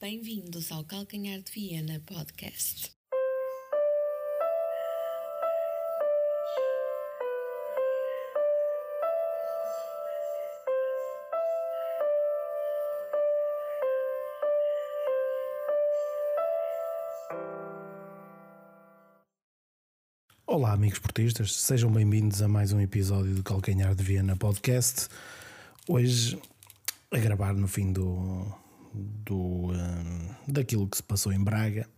Bem-vindos ao Calcanhar de Viena Podcast. Olá, amigos portistas, sejam bem-vindos a mais um episódio do Calcanhar de Viena Podcast. Hoje, a gravar no fim do, do um, daquilo que se passou em Braga.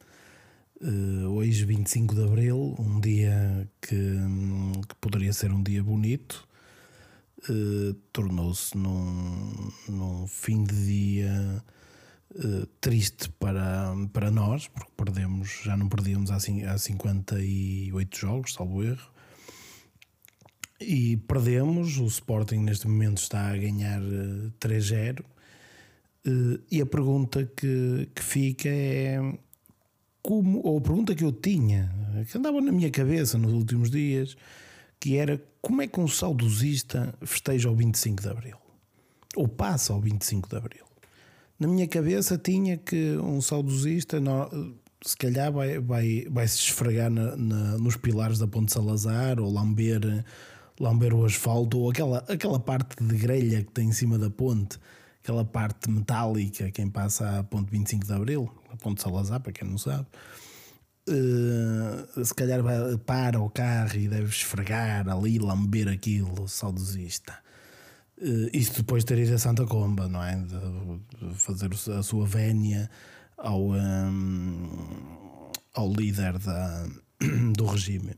Uh, hoje, 25 de Abril, um dia que, um, que poderia ser um dia bonito, uh, tornou-se num, num fim de dia uh, triste para, para nós, porque perdemos, já não perdíamos há, há 58 jogos, salvo erro. E perdemos, o Sporting neste momento está a ganhar 3-0 Uh, e a pergunta que, que fica é como, ou a pergunta que eu tinha, que andava na minha cabeça nos últimos dias, que era como é que um saudosista festeja o 25 de Abril? Ou passa ao 25 de Abril? Na minha cabeça tinha que um saudosista se calhar vai, vai, vai se esfregar na, na, nos pilares da Ponte Salazar ou lamber, lamber o asfalto ou aquela, aquela parte de grelha que tem em cima da ponte aquela parte metálica, quem passa a ponto 25 de Abril, a ponto Salazar, para quem não sabe, uh, se calhar vai, para o carro e deve esfregar ali, lamber aquilo, saudosista. Uh, isto depois de ter ido a Santa Comba, não é? De, fazer a sua vénia ao, um, ao líder da, do regime.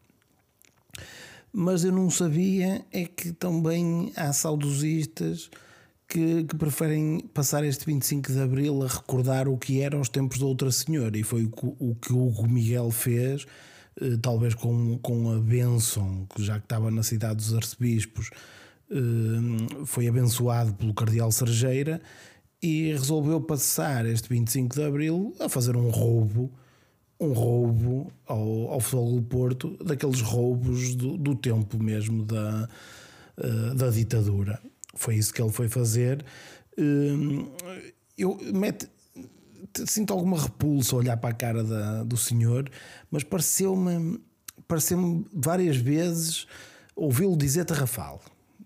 Mas eu não sabia é que também há saudosistas que, que, preferem passar este 25 de Abril a recordar o que era os tempos de outra senhora, e foi o, que o Hugo Miguel fez, eh, talvez com, com a bênção, já que estava na cidade dos arcebispos, eh, foi abençoado pelo Cardeal Sergeira e resolveu passar este 25 de Abril a fazer um roubo. Um roubo ao, ao Futebol do Porto, daqueles roubos do, do tempo mesmo da, uh, da ditadura. Foi isso que ele foi fazer. Hum, eu mete, sinto alguma repulsa olhar para a cara da, do senhor, mas pareceu-me pareceu várias vezes ouvi-lo dizer Tarrafal.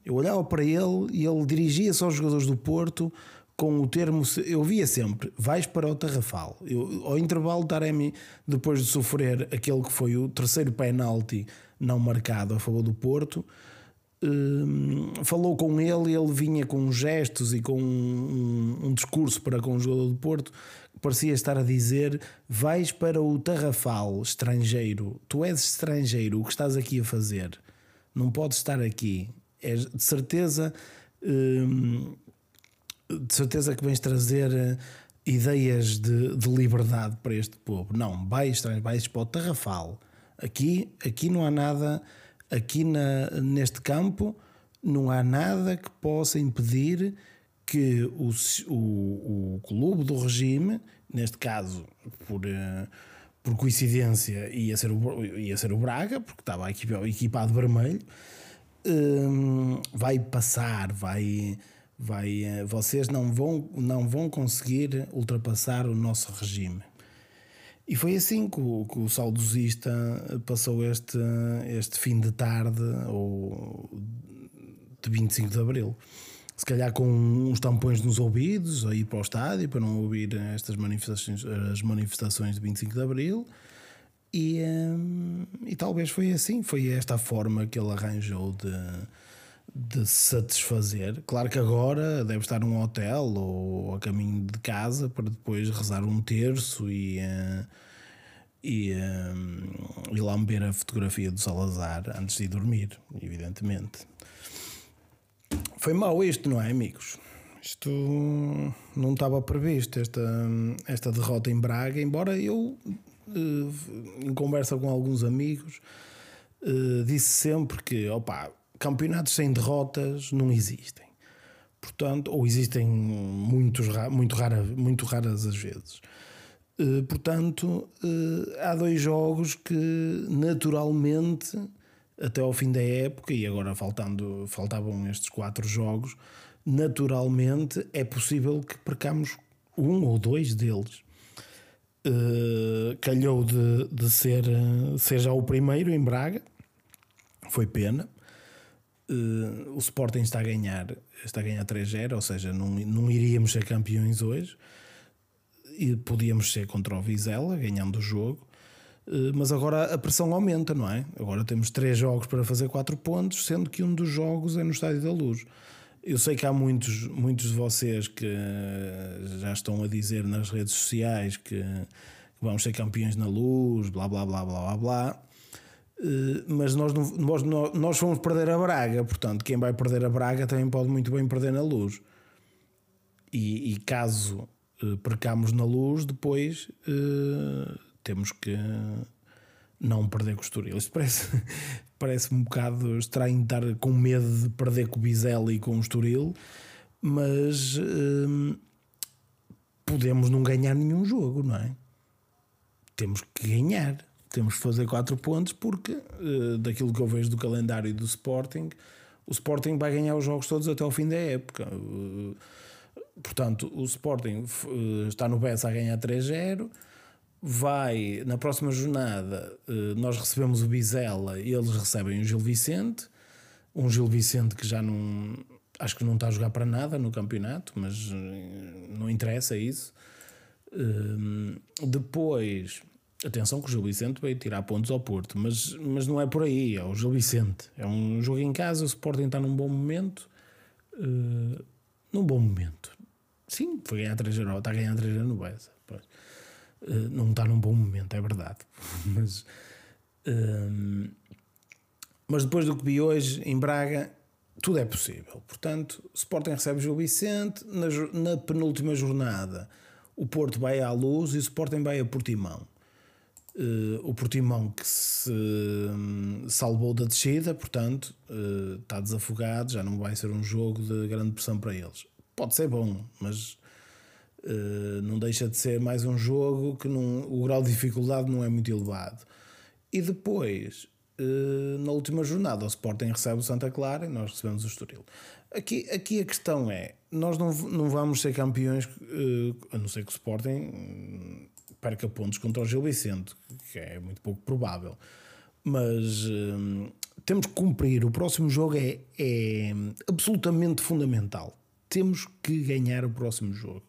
Eu olhava para ele e ele dirigia-se aos jogadores do Porto com o termo. Eu via sempre: vais para o Tarrafal. Eu, ao intervalo, Taremi, depois de sofrer aquele que foi o terceiro penalti não marcado a favor do Porto, Hum, falou com ele ele vinha com gestos e com um, um, discurso para com o jogador do Porto parecia estar a dizer vais para o Tarrafal estrangeiro. Tu és estrangeiro o que estás aqui a fazer? Não podes estar aqui. És de certeza hum, de certeza que vens trazer eh, ideias de, de liberdade para este povo. Não vais, vais para o Tarrafal. Aqui, aqui não há nada aqui na, neste campo não há nada que possa impedir que o, o, o clube do regime, neste caso por, uh, por coincidência ia ser, o, ia ser o Braga, porque estava equipado vermelho, uh, vai passar, vai, vai, uh, vocês não vão, não vão conseguir ultrapassar o nosso regime. E foi assim que o, que o saudosista passou este, este fim de tarde, ou de 25 de Abril. Se calhar com uns tampões nos ouvidos, a ir para o estádio para não ouvir estas manifestações, as manifestações de 25 de Abril. E, hum, e talvez foi assim, foi esta a forma que ele arranjou de, de satisfazer. Claro que agora deve estar num hotel ou a caminho de casa para depois rezar um terço e, uh, e, uh, e lamber a fotografia do Salazar antes de dormir, evidentemente. Foi mau isto, não é, amigos? Isto não estava previsto, esta, esta derrota em Braga, embora eu, uh, em conversa com alguns amigos, disse sempre que, opa, campeonatos sem derrotas não existem. Portanto, ou existem muitos, muito, rara, muito raras as vezes. Uh, portanto, uh, há dois jogos que naturalmente, até ao fim da época, e agora faltando, faltavam estes quatro jogos, naturalmente é possível que percamos um ou dois deles, uh, calhou de, de ser, ser já o primeiro em Braga, foi pena. Uh, o Sporting está a ganhar, está a ganhar 3-0, ou seja, não, não iríamos ser campeões hoje e podíamos ser contra o Vizela, ganhando o jogo. Uh, mas agora a pressão aumenta, não é? Agora temos três jogos para fazer quatro pontos, sendo que um dos jogos é no Estádio da Luz. Eu sei que há muitos, muitos de vocês que já estão a dizer nas redes sociais que, que vamos ser campeões na luz, blá blá blá blá blá blá. Eh, mas nós, nós, nós fomos perder a Braga, portanto, quem vai perder a Braga também pode muito bem perder na luz. E, e caso uh, percamos na luz, depois uh, temos que não perder com o Estoril. Isto parece, parece um bocado estranho estar com medo de perder com o Bizela e com o Estoril, mas podemos não ganhar nenhum jogo, não é? Temos que ganhar, temos que fazer 4 pontos, porque uh, daquilo que eu vejo do calendário do Sporting, o Sporting vai ganhar os jogos todos até ao fim da época. Uh, portanto, o Sporting uh, está no Bessa a ganhar 3-0 vai na próxima jornada eh, nós recebemos o Bizela e eles recebem o Gil Vicente um Gil Vicente que já não acho que não está a jogar para nada no campeonato mas eh, não interessa isso eh, depois atenção que o Gil Vicente veio tirar pontos ao Porto mas, mas não é por aí é o Gil Vicente é um jogo em casa o Sporting está num bom momento num bom momento sim, foi ganhar 3 0 está a ganhar 3 0 no Bessa eh, não está num bom momento, é verdade. mas, ehm, mas depois do que vi hoje em Braga, tudo é possível. Portanto, Sporting recebe o Gil Vicente, na, na, penúltima jornada o Porto vai à luz e o Sporting vai a Portimão. Uh, o Portimão que se um, salvou da descida, portanto, uh, está desafogado, já não vai ser um jogo de grande pressão para eles. Pode ser bom, mas Uh, não deixa de ser mais um jogo que o grau de dificuldade não é muito elevado. E depois, na última jornada, o Sporting recebe o Santa Clara e nós recebemos o Estoril. Aqui, aqui a questão é: nós não, não vamos ser campeões, a não ser que o Sporting hum, perca pontos contra o Gil Vicente, que é muito pouco provável. Mas temos que cumprir. O próximo jogo é, é absolutamente fundamental. Temos que ganhar o próximo jogo.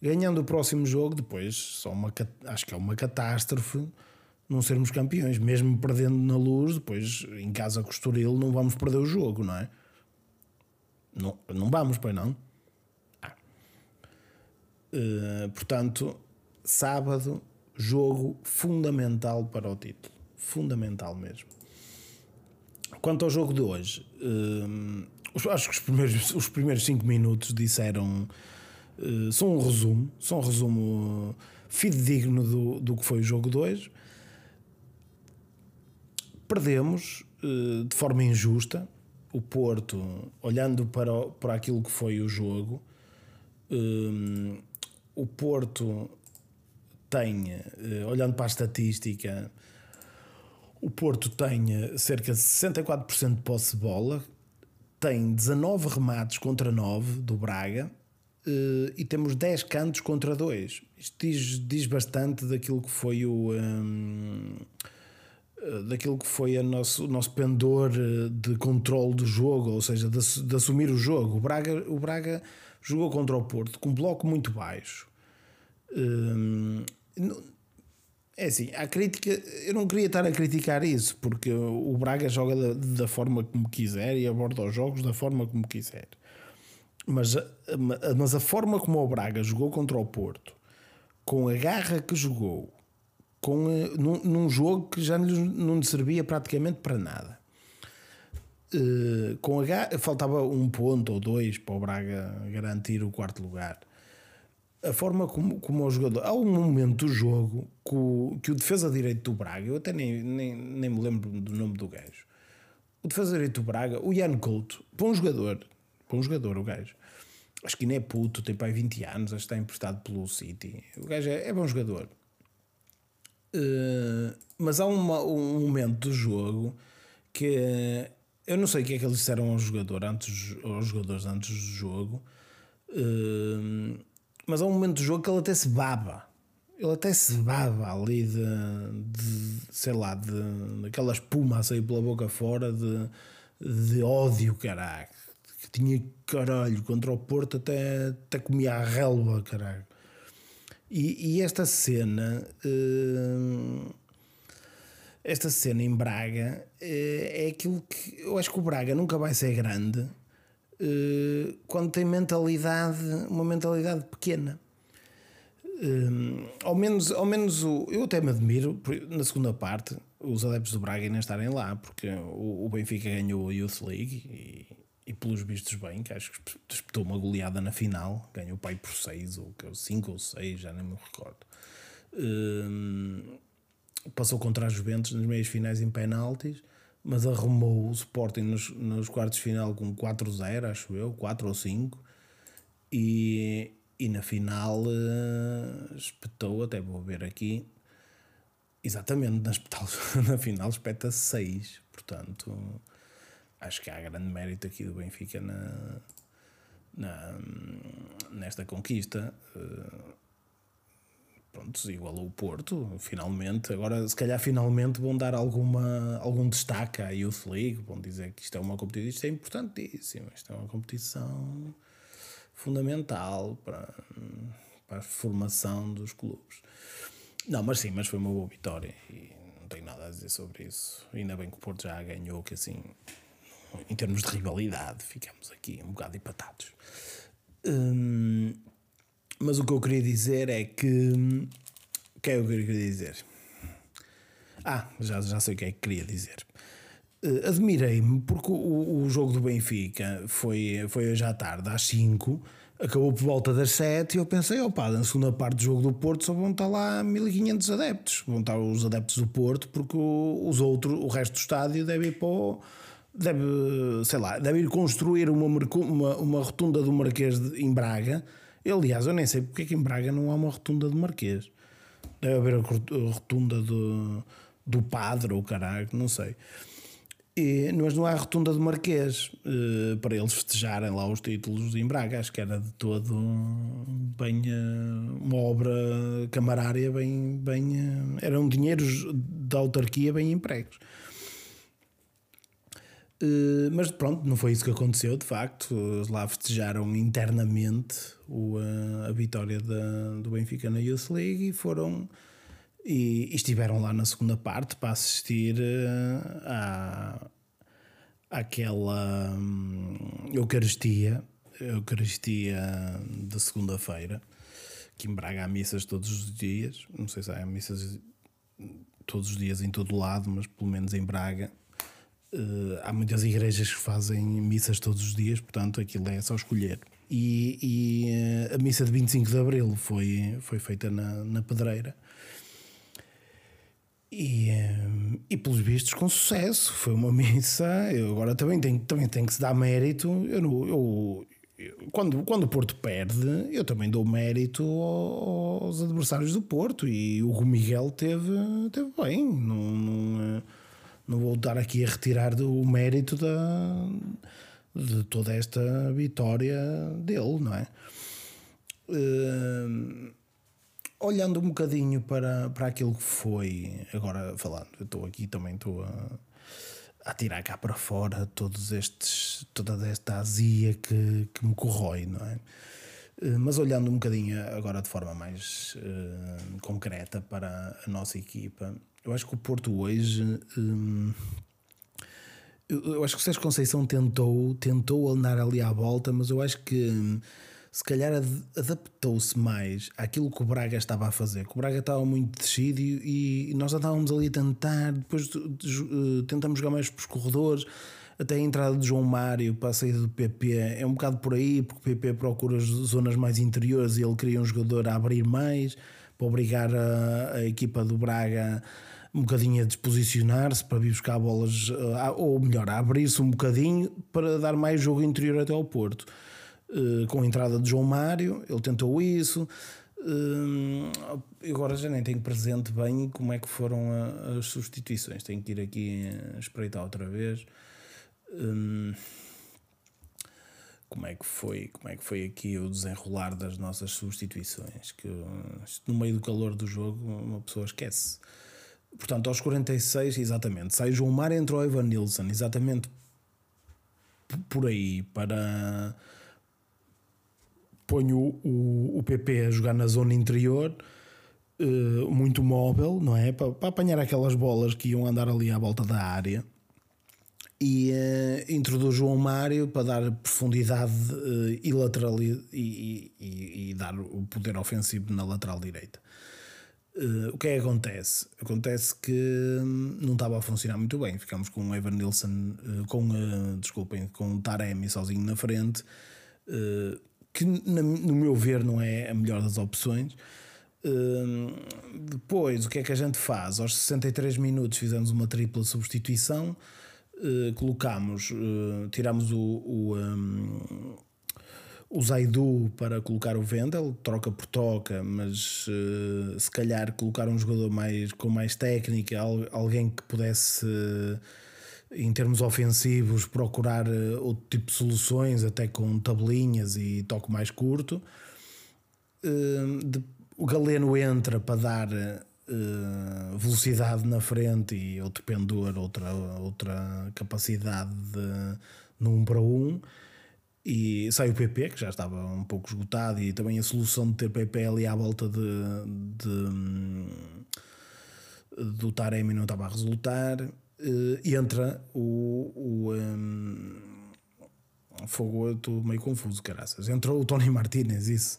Ganhando o próximo jogo, depois, só uma, acho que é uma catástrofe não sermos campeões. Mesmo perdendo na luz, depois em casa com o não vamos perder o jogo, não é? Não, não vamos, pois não? Ah. Uh, portanto, sábado, jogo fundamental para o título. Fundamental mesmo. Quanto ao jogo de hoje, uh, acho que os primeiros, os primeiros cinco minutos disseram eh, são um resumo, são um resumo fidedigno do, do que foi o jogo 2. Perdemos uh, de forma injusta. O Porto, olhando para, para aquilo que foi o jogo, um, o Porto tem, uh, olhando para a estatística, o Porto tem cerca de 64% de posse de bola, tem 19 remates contra 9 do Braga Uh, e temos 10 cantos contra 2. Isto diz, diz bastante daquilo que foi o. Um, eh, daquilo que foi a nosso, nosso pendor eh, de controle do jogo, ou seja, de, de, assumir o jogo. O Braga, o Braga jogou contra o Porto com um bloco muito baixo. Um, é assim, a crítica, eu não queria estar a criticar isso, porque o Braga joga da, da forma como quiser e aborda os jogos da forma como quiser. Mas, mas a forma como o Braga jogou contra o Porto, com a garra que jogou, com, num, num jogo que já não lhe servia praticamente para nada. Uh, com a, faltava um ponto ou dois para o Braga garantir o quarto lugar. A forma como, como o jogador. Há um momento do jogo que o, que o defesa direito do Braga, eu até nem, nem, nem me lembro do nome do gajo. O defesa direito do Braga, o Ian Couto, bom jogador, bom jogador o gajo. Acho que não é puto, tem pai 20 anos, acho que está emprestado pelo City. O gajo é, é bom jogador. Uh, mas há uma, um momento do jogo que eu não sei o que é que eles disseram ao jogador antes, aos jogadores antes do jogo, uh, mas há um momento do jogo que ele até se baba. Ele até se baba ali de, de sei lá, de, daquela espuma a sair pela boca fora de, de ódio, caralho. Que tinha caralho contra o Porto, até, até comia a relva, caralho. E, e esta cena. Uh, esta cena em Braga eh, é aquilo que eu acho que o Braga nunca vai ser grande eh, quando tem mentalidade, uma mentalidade pequena. Eh, ao menos, ao menos o, eu até me admiro na segunda parte os adeptos do Braga ainda estarem lá, porque o, o Benfica ganhou a Youth League e, e, pelos vistos bem, que acho que disputou uma goleada na final, ganhou o pai por 6 ou 5 ou 6, já nem me recordo. passou contra as Juventus nas meias finais em penaltis mas arrumou o Sporting nos, nos quartos de final com 4-0, acho eu, 4 ou 5, e, e na final uh, espetou, até vou ver aqui, exatamente, na, espetal, na final espeta 6, portanto, acho que há grande mérito aqui do Benfica na, na, nesta conquista. Uh, pronto, igualou o Porto, finalmente. Agora, se calhar, finalmente vão dar alguma, algum destaque à Youth League, vão dizer que isto é uma competição, isto é importantíssimo, isto é uma competição fundamental para, para a formação dos clubes. Não, mas sim, mas foi uma boa vitória e não tenho nada a dizer sobre isso. Ainda bem que o Porto já ganhou, que assim, em termos de rivalidade, ficamos aqui um bocado empatados. Hum, mas o que eu queria dizer é que. O que é que eu queria dizer? Ah, já, já sei o que é que queria dizer. Uh, Admirei-me porque o, o jogo do Benfica foi, foi hoje à tarde, às 5, acabou por volta das 7 e eu pensei, opa, na segunda parte do jogo do Porto só vão estar lá 1500 adeptos. Vão estar os adeptos do Porto porque o, os outros, o resto do estádio deve ir para o, deve, sei lá, deve ir construir uma, uma, uma rotunda do Marquês de, em Braga Aliás, eu nem sei porque é que em Braga não há uma rotunda do Marquês. Deve haver a rotunda do, do Padre ou caralho, não sei. E, mas não há rotunda do Marquês uh, para eles festejarem lá os títulos em Braga. Acho que era de todo bem uh, uma obra camarária, bem, bem uh, eram dinheiros da autarquia bem empregos. Uh, mas pronto, não foi isso que aconteceu, de facto. Lá festejaram internamente o, uh, a vitória da, do Benfica na Youth League e foram e, e estiveram lá na segunda parte para assistir uh, à, àquela um, Eucaristia, Eucaristia de segunda-feira, que em Braga há missas todos os dias. Não sei se há missas todos os dias em todo lado, mas pelo menos em Braga Uh, há muitas igrejas que fazem missas todos os dias, portanto aquilo é só escolher. E, e uh, a missa de 25 de Abril foi, foi feita na, na Pedreira. E, uh, e pelos vistos com sucesso. Foi uma missa. Eu agora também tenho, também tenho que se dar mérito. Eu, eu, eu, quando, quando o Porto perde, eu também dou mérito aos adversários do Porto. E o Miguel teve, teve bem. Não, não, não vou estar aqui a retirar o mérito da, de toda esta vitória dele, não é? Uh, olhando um bocadinho para, para aquilo que foi, agora falando, eu estou aqui também estou a, a tirar cá para fora todos estes, toda esta azia que, que me corrói, não é? Uh, mas olhando um bocadinho agora de forma mais uh, concreta para a nossa equipa, eu acho que o Porto hoje. Hum, eu acho que o Sérgio Conceição tentou, tentou andar ali à volta, mas eu acho que hum, se calhar adaptou-se mais àquilo que o Braga estava a fazer. Que o Braga estava muito descido e, e nós andávamos ali a tentar, depois uh, tentamos jogar mais para os corredores. Até a entrada de João Mário para a saída do PP é um bocado por aí, porque o PP procura as zonas mais interiores e ele queria um jogador a abrir mais para obrigar a, a equipa do Braga um bocadinho a desposicionar-se para vir buscar bolas, eh, ou melhor, a abrir-se um bocadinho para dar mais jogo interior até ao Porto. Eh, com a entrada de João Mário, ele tentou isso. Eh, agora já nem tenho presente bem como é que foram as substituições. Tenho que ir aqui espreitar outra vez. Como é que foi, como é que foi aqui o desenrolar das nossas substituições, que no meio do calor do jogo uma pessoa esquece. Portanto, aos 46, exatamente, sai João Mar entra o Evan Nilsson, exatamente por aí, para ponho o, o PP a jogar na zona interior, uh, muito móvel, não é? Para, para apanhar aquelas bolas que iam andar ali à volta da área e uh, introduz João Mário para dar profundidade uh, e, lateral, e, e, e, dar o poder ofensivo na lateral direita. Uh, o que é que acontece? Acontece que hum, não estava a funcionar muito bem. Ficamos com o Evan Nilsson, com, desculpem, com o Taremi sozinho na frente, que no meu ver não é a melhor das opções. Depois, o que é que a gente faz? Aos 63 minutos fizemos uma tripla substituição uh, colocamos, uh, tiramos o, o, um, o Zaidu para colocar o Vendel, troca por troca, mas uh, se calhar colocar um jogador mais, com mais técnica, alguém que pudesse, em termos ofensivos, procurar outro tipo de soluções, até com tabelinhas e toque mais curto. o Galeno entra para dar uh, velocidade na frente e outro pendor, outra, outra capacidade de, 1 para 1. E sai o PP, que já estava um pouco esgotado, e também a solução de ter PP ali à volta de, de do Taremi não estava a resultar. Uh, entra o, o um, fogo, eu estou meio confuso, caraças. Entrou o Tony Martinez, isso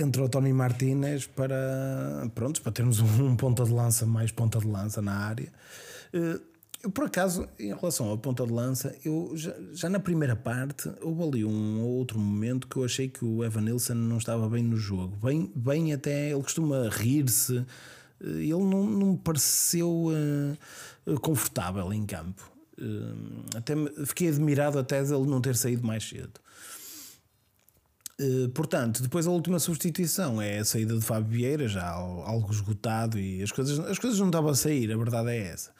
entrou o Tony Martinez para, pronto, para termos um ponta de lança, mais ponta de lança na área. Eh, eu, por acaso, em relação à ponta de lança, eu já, já, na primeira parte houve ali um outro momento que eu achei que o Evan Nilsson não estava bem no jogo. Bem, bem até ele costuma rir-se, eh, ele não, não me pareceu uh, confortável em campo. Uh, até fiquei admirado até dele não ter saído mais cedo. Eh, portanto, depois a última substituição é a saída de Fábio Vieira, já algo esgotado e as coisas, as coisas não estavam a sair, a verdade é essa.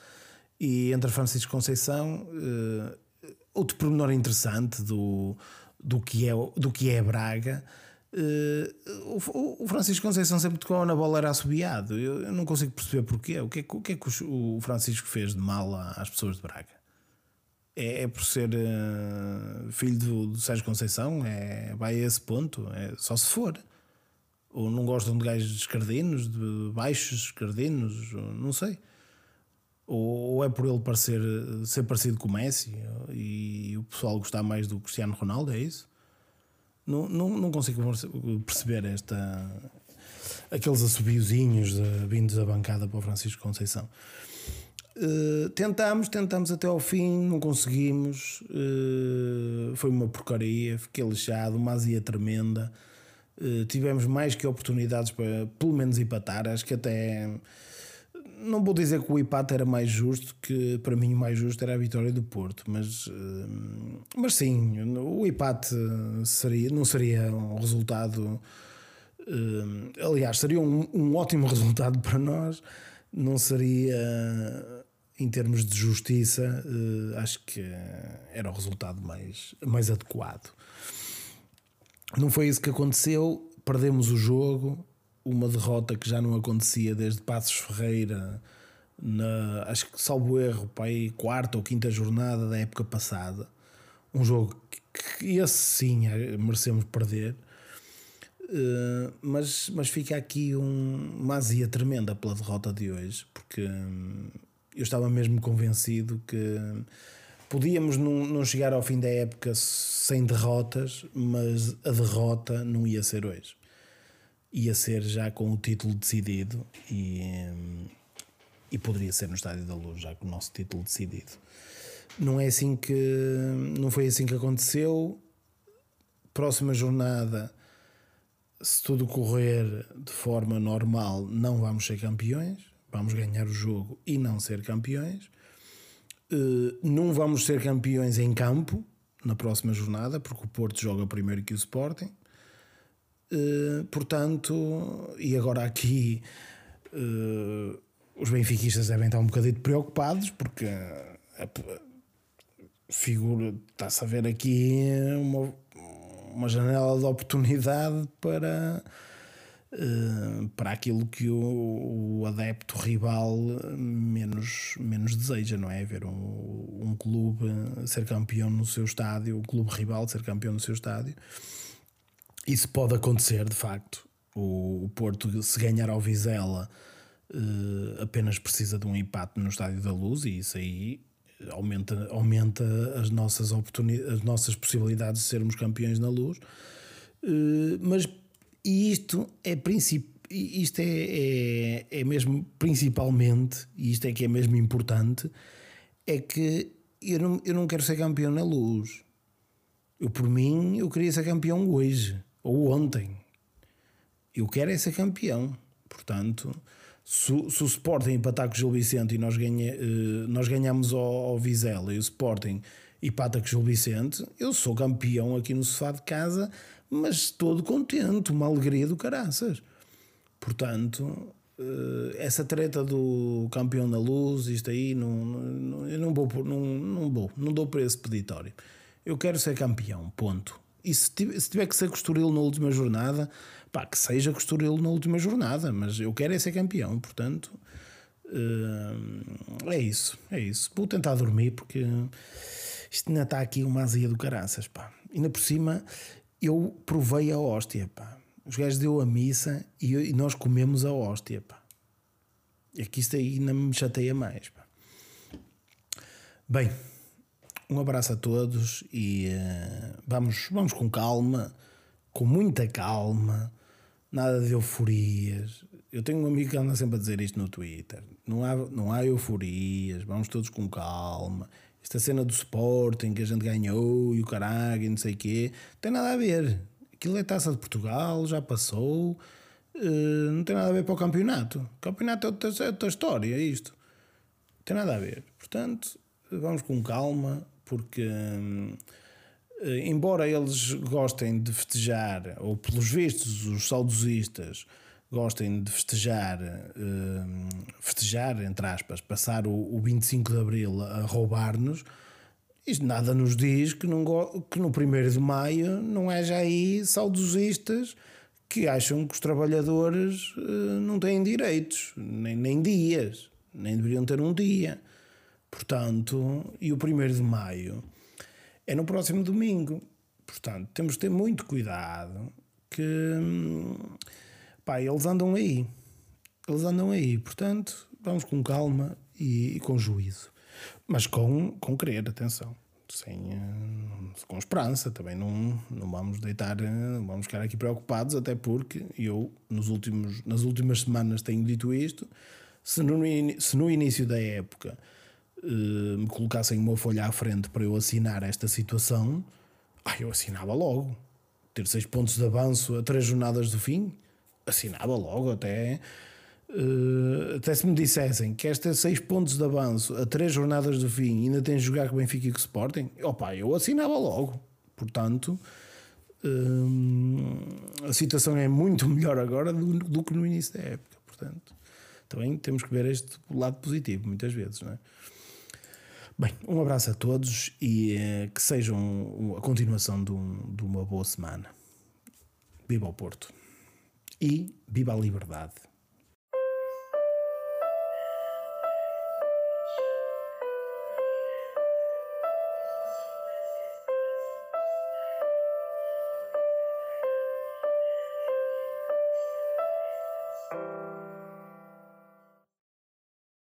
E entra Francisco Conceição, uh, outro pormenor interessante do, do, que, é, do que é Braga. Uh, o, o, Francisco Conceição sempre tocou na bola era assobiado. Eu, eu não consigo perceber porquê. O que é, o que, é que o Francisco fez de mal às pessoas de Braga? É, é por ser uh, filho do, do, Sérgio Conceição, é, vai a esse ponto, é só se for. Ou não gostam de gajos escardinos, de baixos escardinos, não sei. Ou, ou, é por ele parecer, ser parecido com o Messi e o pessoal gostar mais do Cristiano Ronaldo, é isso? Não, não, não consigo perceber esta, aqueles assobiozinhos vindos da bancada para o Francisco Conceição. Uh, tentámos, tentámos até ao fim, não conseguimos. Uh, foi uma porcaria, fiquei lixado, uma azia tremenda. Uh, tivemos mais que oportunidades para pelo menos empatar. Acho que até não vou dizer que o empate era mais justo, que para mim o mais justo era a vitória do Porto, mas, mas sim, o empate seria, não seria um resultado. aliás, seria um, um ótimo resultado para nós, não seria em termos de justiça, uh, acho que era o resultado mais, mais adequado. Não foi isso que aconteceu, perdemos o jogo, uma derrota que já não acontecia desde Passos Ferreira, na, acho que salvo erro, para aí quarta ou quinta jornada da época passada. Um jogo que, que esse sim eh, merecemos perder. Uh, mas, mas fica aqui um, uma azia tremenda pela derrota de hoje, porque hum, eu estava mesmo convencido que podíamos não, não chegar ao fim da época sem derrotas, mas a derrota não ia ser hoje. Ia ser já com o título decidido e, e poderia ser no Estádio da Luz, já com o nosso título decidido. Não é assim que não foi assim que aconteceu. Próxima jornada, se tudo correr de forma normal, não vamos ser campeões vamos ganhar o jogo e não ser campeões. Uh, não vamos ser campeões em campo na próxima jornada, porque o Porto joga primeiro que o Sporting. Uh, portanto, e agora aqui uh, os benfiquistas devem estar um bocadinho preocupados, porque a, figura está-se a ver aqui uma, uma janela de oportunidade para, uh, para aquilo que o, o, adepto rival menos, menos deseja, não é? Ver um, um clube ser campeão no seu estádio, o clube rival ser campeão no seu estádio. Isso pode acontecer, de facto. O, o Porto, se ganhar ao Vizela, uh, apenas precisa de um empate no Estádio da Luz, e isso aí aumenta, aumenta as, nossas oportunidades, as nossas possibilidades de sermos campeões na Luz. Mas e isto é princípio. Isto é, é, é mesmo principalmente, e isto é que é mesmo importante, é que eu não, eu não quero ser campeão na luz. Eu, por mim, eu queria ser campeão hoje ou ontem. Eu quero é ser campeão. Portanto, se, se o Sporting empatar com o Gil Vicente e nós, ganha, eh, nós ganhamos ao, ao Vizela e o Sporting empata com o Gil Vicente, eu sou campeão aqui no sofá de casa, mas todo contente, uma alegria do caraças. Portanto, eh, essa treta do campeão da luz, isto aí, não, não, eu não vou, não, não vou, não dou para esse peditório. Eu quero ser campeão, ponto. E se tiver, se tiver que ser Costurilo na última jornada, pá, que seja Costurilo na última jornada, mas eu quero é ser campeão, portanto. Uh, é isso, é isso. Vou tentar dormir porque isto ainda está aqui uma azia do caraças, pá. Ainda por cima, eu provei a hóstia, pá. Os gajos deu a missa e, eu, e nós comemos a hóstia, pá. É que isto aí não me chateia mais, pá. Bem, um abraço a todos e uh, vamos, vamos com calma, com muita calma, nada de euforias. Eu tenho um amigo que anda sempre a dizer isto no Twitter: não há, não há euforias, vamos todos com calma. Esta cena do Sporting que a gente ganhou e o caralho e não sei o quê, tem nada a ver. Aquilo é taça de Portugal, já passou, uh, não tem nada a ver para o campeonato. O campeonato é outra, é outra história, é isto. Não tem nada a ver. Portanto, vamos com calma, porque hum, embora eles gostem de festejar, ou pelos vistos os saudosistas gostem de festejar, hum, festejar, entre aspas, passar o, o 25 de Abril a roubar-nos, isto nada nos diz que, não, que no 1 de Maio não haja aí saudosistas que acham que os trabalhadores uh, não têm direitos, nem, nem dias, nem deveriam ter um dia. Portanto, e o 1 de maio é no próximo domingo. Portanto, temos de ter muito cuidado que pá, eles andam aí. Eles andam aí. Portanto, vamos com calma e, e com juízo. Mas com, com querer, atenção. Sem, eh, com esperança também não, não vamos deitar não vamos ficar aqui preocupados até porque eu nos últimos, nas últimas semanas tenho dito isto se no, se no início da época uh, me colocassem uma folha à frente para eu assinar esta situação, eu assinava logo. Ter seis pontos de avanço a três jornadas do fim, assinava logo até. Uh, até se me dissessem que esta seis pontos de avanço a três jornadas do fim ainda tem de jogar com o Benfica e com o Sporting, opa, eu assinava logo. Portanto, uh, a situação é muito melhor agora do, do, que no início da época. Portanto, também temos que ver este lado positivo, muitas vezes, não é? Bem, um abraço a todos e uh, que sejam a continuação de, um, de uma boa semana. Viva o Porto e viva a liberdade.